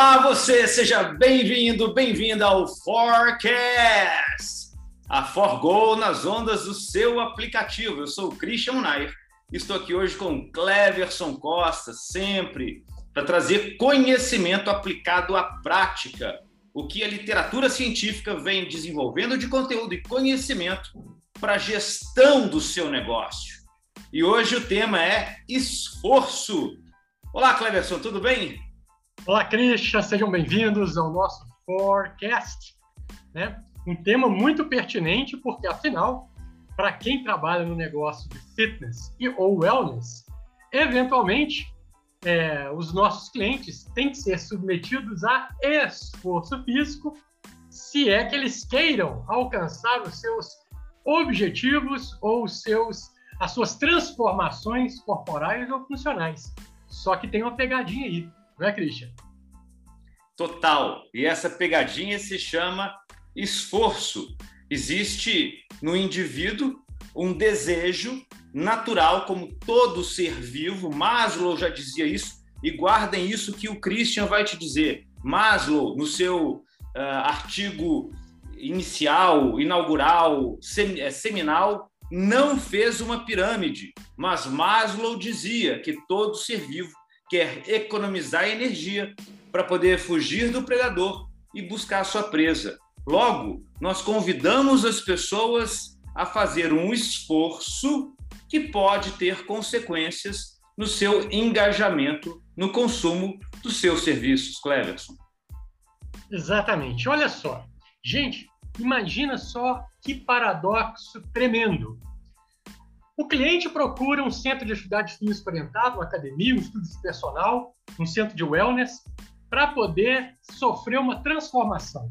Olá, você, seja bem-vindo, bem-vinda ao Forecast, a Forgo nas ondas do seu aplicativo. Eu sou o Christian Nair, estou aqui hoje com Cleverson Costa, sempre para trazer conhecimento aplicado à prática, o que a literatura científica vem desenvolvendo de conteúdo e conhecimento para a gestão do seu negócio. E hoje o tema é esforço. Olá, Cleverson, tudo bem? Olá, Christian, sejam bem-vindos ao nosso Forecast. Né? Um tema muito pertinente, porque, afinal, para quem trabalha no negócio de fitness e ou wellness, eventualmente, é, os nossos clientes têm que ser submetidos a esforço físico se é que eles queiram alcançar os seus objetivos ou seus, as suas transformações corporais ou funcionais. Só que tem uma pegadinha aí não é, Christian? Total. E essa pegadinha se chama esforço. Existe no indivíduo um desejo natural, como todo ser vivo. Maslow já dizia isso, e guardem isso que o Christian vai te dizer. Maslow, no seu uh, artigo inicial, inaugural, sem, é, seminal, não fez uma pirâmide, mas Maslow dizia que todo ser vivo quer economizar energia para poder fugir do predador e buscar sua presa. Logo, nós convidamos as pessoas a fazer um esforço que pode ter consequências no seu engajamento no consumo dos seus serviços, Cleverson. Exatamente. Olha só. Gente, imagina só que paradoxo tremendo. O cliente procura um centro de atividade física orientado, uma academia, um estudo de personal, um centro de wellness, para poder sofrer uma transformação,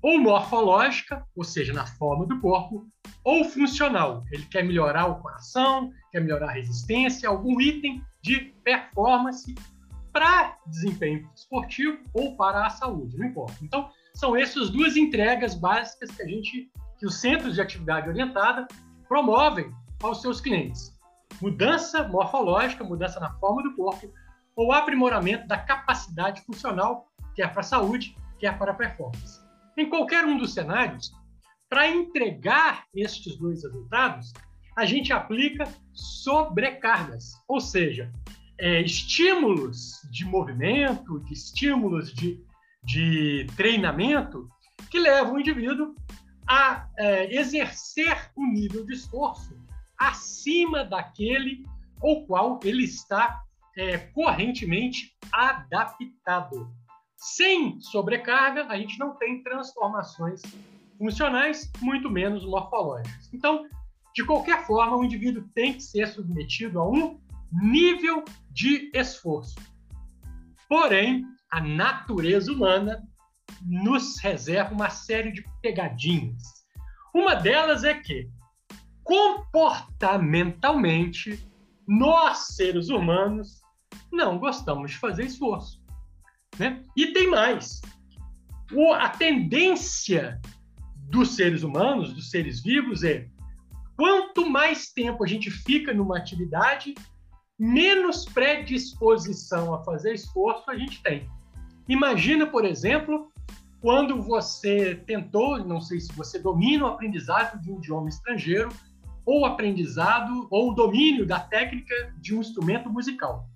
ou morfológica, ou seja, na forma do corpo, ou funcional. Ele quer melhorar o coração, quer melhorar a resistência, algum item de performance para desempenho esportivo ou para a saúde, não importa. Então, são essas duas entregas básicas que a gente, que os centros de atividade orientada promovem aos seus clientes. Mudança morfológica, mudança na forma do corpo, ou aprimoramento da capacidade funcional, quer para a saúde, quer para a performance. Em qualquer um dos cenários, para entregar estes dois resultados, a gente aplica sobrecargas, ou seja, é, estímulos de movimento, de estímulos de, de treinamento que levam o indivíduo a é, exercer um nível de esforço acima daquele ao qual ele está é, correntemente adaptado. Sem sobrecarga, a gente não tem transformações funcionais, muito menos morfológicas. Então, de qualquer forma, o indivíduo tem que ser submetido a um nível de esforço. Porém, a natureza humana nos reserva uma série de pegadinhas. Uma delas é que comportamentalmente, nós, seres humanos, não gostamos de fazer esforço. Né? E tem mais. O, a tendência dos seres humanos, dos seres vivos, é quanto mais tempo a gente fica numa atividade, menos predisposição a fazer esforço a gente tem. Imagina, por exemplo, quando você tentou, não sei se você domina o aprendizado de um idioma estrangeiro, ou aprendizado ou domínio da técnica de um instrumento musical.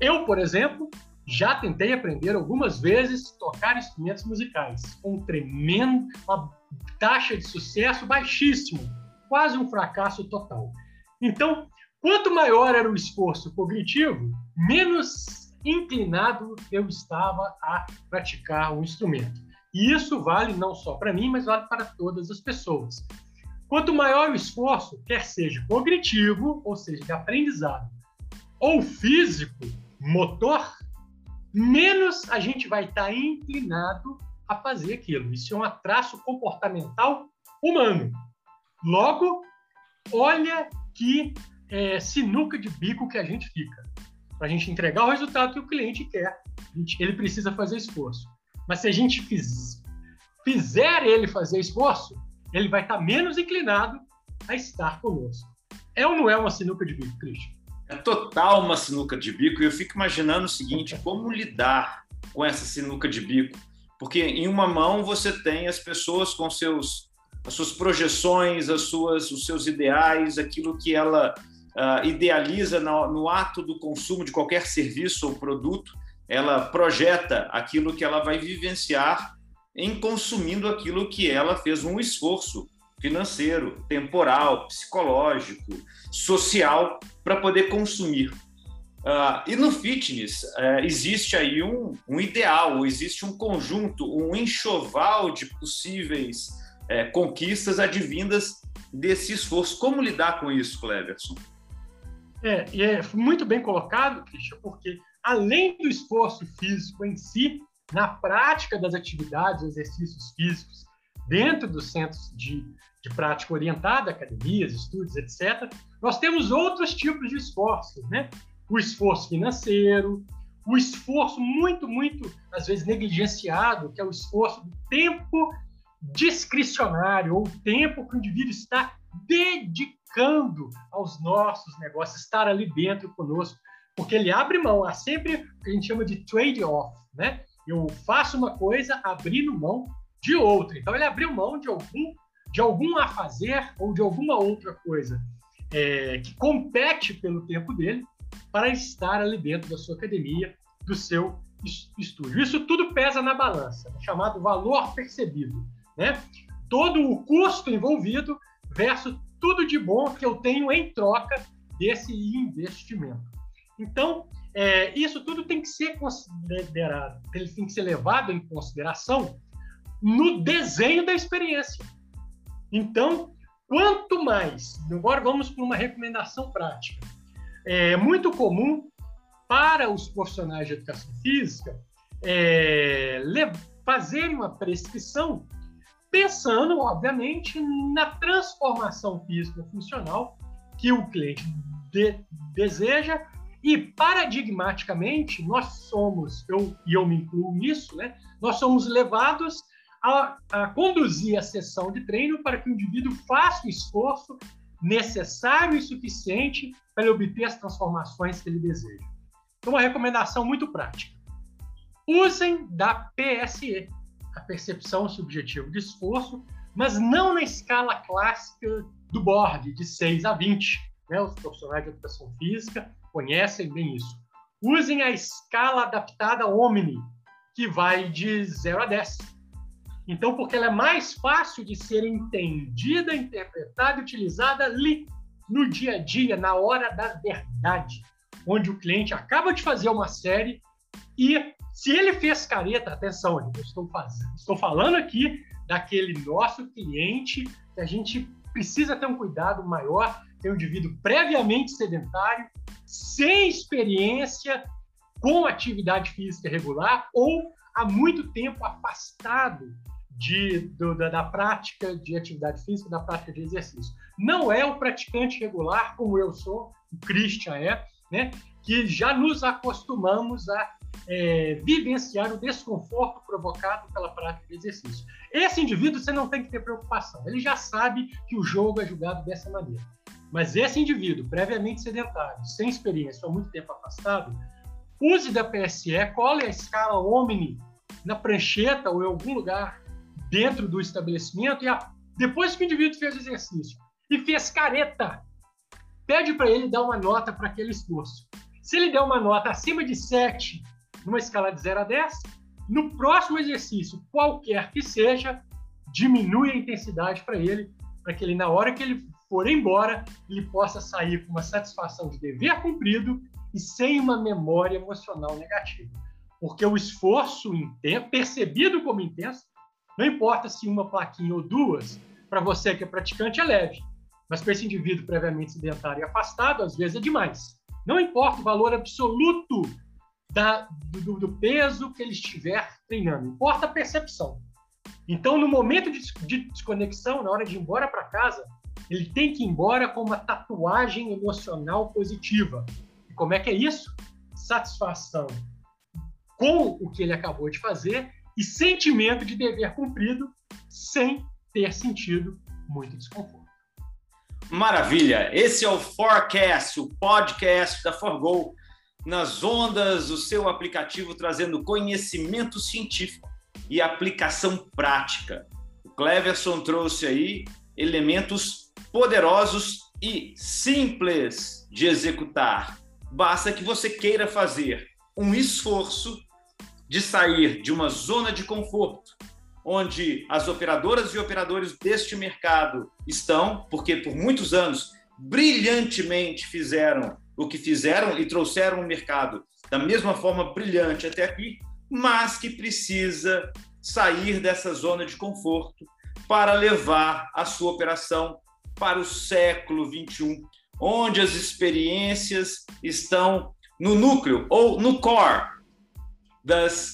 Eu, por exemplo, já tentei aprender algumas vezes tocar instrumentos musicais, com um tremendo, uma taxa de sucesso baixíssimo, quase um fracasso total. Então, quanto maior era o esforço cognitivo, menos inclinado eu estava a praticar o instrumento. E isso vale não só para mim, mas vale para todas as pessoas. Quanto maior o esforço, quer seja cognitivo, ou seja, de aprendizado, ou físico, motor, menos a gente vai estar inclinado a fazer aquilo. Isso é um traço comportamental humano. Logo, olha que é, sinuca de bico que a gente fica. Para a gente entregar o resultado que o cliente quer, ele precisa fazer esforço. Mas se a gente fiz, fizer ele fazer esforço, ele vai estar menos inclinado a estar conosco. É ou não é uma sinuca de bico, Cristian? É total uma sinuca de bico e eu fico imaginando o seguinte: como lidar com essa sinuca de bico? Porque em uma mão você tem as pessoas com seus as suas projeções, as suas, os seus ideais, aquilo que ela uh, idealiza no, no ato do consumo de qualquer serviço ou produto, ela projeta aquilo que ela vai vivenciar em consumindo aquilo que ela fez um esforço financeiro, temporal, psicológico, social para poder consumir. Uh, e no fitness uh, existe aí um, um, ideal, existe um conjunto, um enxoval de possíveis uh, conquistas advindas desse esforço. Como lidar com isso, Cleverson? É, é muito bem colocado, Christian, porque além do esforço físico em si, na prática das atividades, exercícios físicos, dentro dos centros de, de prática orientada, academias, estudos, etc., nós temos outros tipos de esforços, né? O esforço financeiro, o esforço muito, muito, às vezes, negligenciado, que é o esforço do tempo discricionário, ou o tempo que o indivíduo está dedicando aos nossos negócios, estar ali dentro conosco, porque ele abre mão, há sempre o que a gente chama de trade-off, né? Eu faço uma coisa abrindo mão de outra. Então ele abriu mão de algum de algum a fazer ou de alguma outra coisa é, que compete pelo tempo dele para estar ali dentro da sua academia, do seu estúdio. Isso tudo pesa na balança, chamado valor percebido, né? Todo o custo envolvido versus tudo de bom que eu tenho em troca desse investimento. Então, é, isso tudo tem que ser considerado, tem que ser levado em consideração no desenho da experiência. Então, quanto mais, agora vamos para uma recomendação prática. É muito comum para os profissionais de educação física é, fazerem uma prescrição pensando, obviamente, na transformação física funcional que o cliente de, deseja e paradigmaticamente, nós somos, eu, e eu me incluo nisso, né, nós somos levados a, a, conduzir a sessão de treino para que o indivíduo faça o esforço necessário e suficiente para ele obter as transformações que ele deseja. Então, uma recomendação muito prática. Usem da PSE, a percepção subjetiva de esforço, mas não na escala clássica do board, de 6 a 20. Né? Os profissionais de educação física conhecem bem isso. Usem a escala adaptada Omni, que vai de 0 a 10. Então, porque ela é mais fácil de ser entendida, interpretada e utilizada ali, no dia a dia, na hora da verdade, onde o cliente acaba de fazer uma série e se ele fez careta, atenção, eu estou, fazendo, estou falando aqui daquele nosso cliente que a gente precisa ter um cuidado maior, ter um indivíduo previamente sedentário, sem experiência com atividade física regular ou há muito tempo afastado de, do, da, da, prática de atividade física, da prática de exercício. Não é o praticante regular, como eu sou, o Christian é, né, que já nos acostumamos a é, vivenciar o desconforto provocado pela prática de exercício. Esse indivíduo você não tem que ter preocupação, ele já sabe que o jogo é julgado dessa maneira. Mas esse indivíduo, previamente sedentário, sem experiência, há muito tempo afastado, use da PSE, cole a escala Omni na prancheta ou em algum lugar dentro do estabelecimento e a, depois que o indivíduo fez o exercício e fez careta, pede para ele dar uma nota para aquele esforço. Se ele der uma nota acima de 7, numa escala de 0 a 10, no próximo exercício, qualquer que seja, diminui a intensidade para ele, para que ele, na hora que ele for embora, ele possa sair com uma satisfação de dever cumprido e sem uma memória emocional negativa. Porque o esforço intenso, percebido como intenso, não importa se uma plaquinha ou duas, para você que é praticante é leve, mas para esse indivíduo previamente sedentário e afastado, às vezes é demais. Não importa o valor absoluto da, do, do, peso que ele estiver treinando, importa a percepção. Então, no momento de, de desconexão, na hora de ir embora para casa, ele tem que ir embora com uma tatuagem emocional positiva. E como é que é isso? Satisfação com o que ele acabou de fazer e sentimento de dever cumprido sem ter sentido muito desconforto. Maravilha! Esse é o Forecast, o podcast da Forgo, nas ondas do seu aplicativo, trazendo conhecimento científico e aplicação prática. O Cleverson trouxe aí elementos poderosos e simples de executar. Basta que você queira fazer um esforço de sair de uma zona de conforto, onde as operadoras e operadores deste mercado estão, porque por muitos anos brilhantemente fizeram o que fizeram e trouxeram o mercado da mesma forma brilhante até aqui, mas que precisa sair dessa zona de conforto para levar a sua operação para o século 21, onde as experiências estão no núcleo ou no core das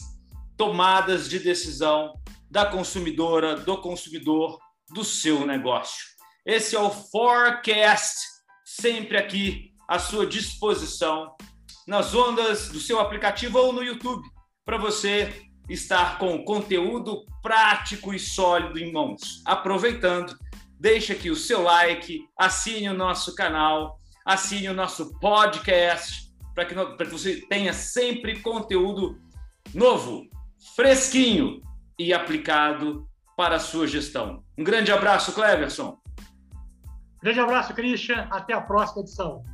tomadas de decisão da consumidora, do consumidor, do seu negócio. Esse é o Forecast, sempre aqui à sua disposição, nas ondas do seu aplicativo ou no YouTube, para você estar com conteúdo prático e sólido em mãos. Aproveitando, deixe aqui o seu like, assine o nosso canal, assine o nosso podcast, para que, que você tenha sempre conteúdo novo, fresquinho e aplicado para a sua gestão. Um grande abraço, Cleverson. Grande abraço, Christian. Até a próxima edição.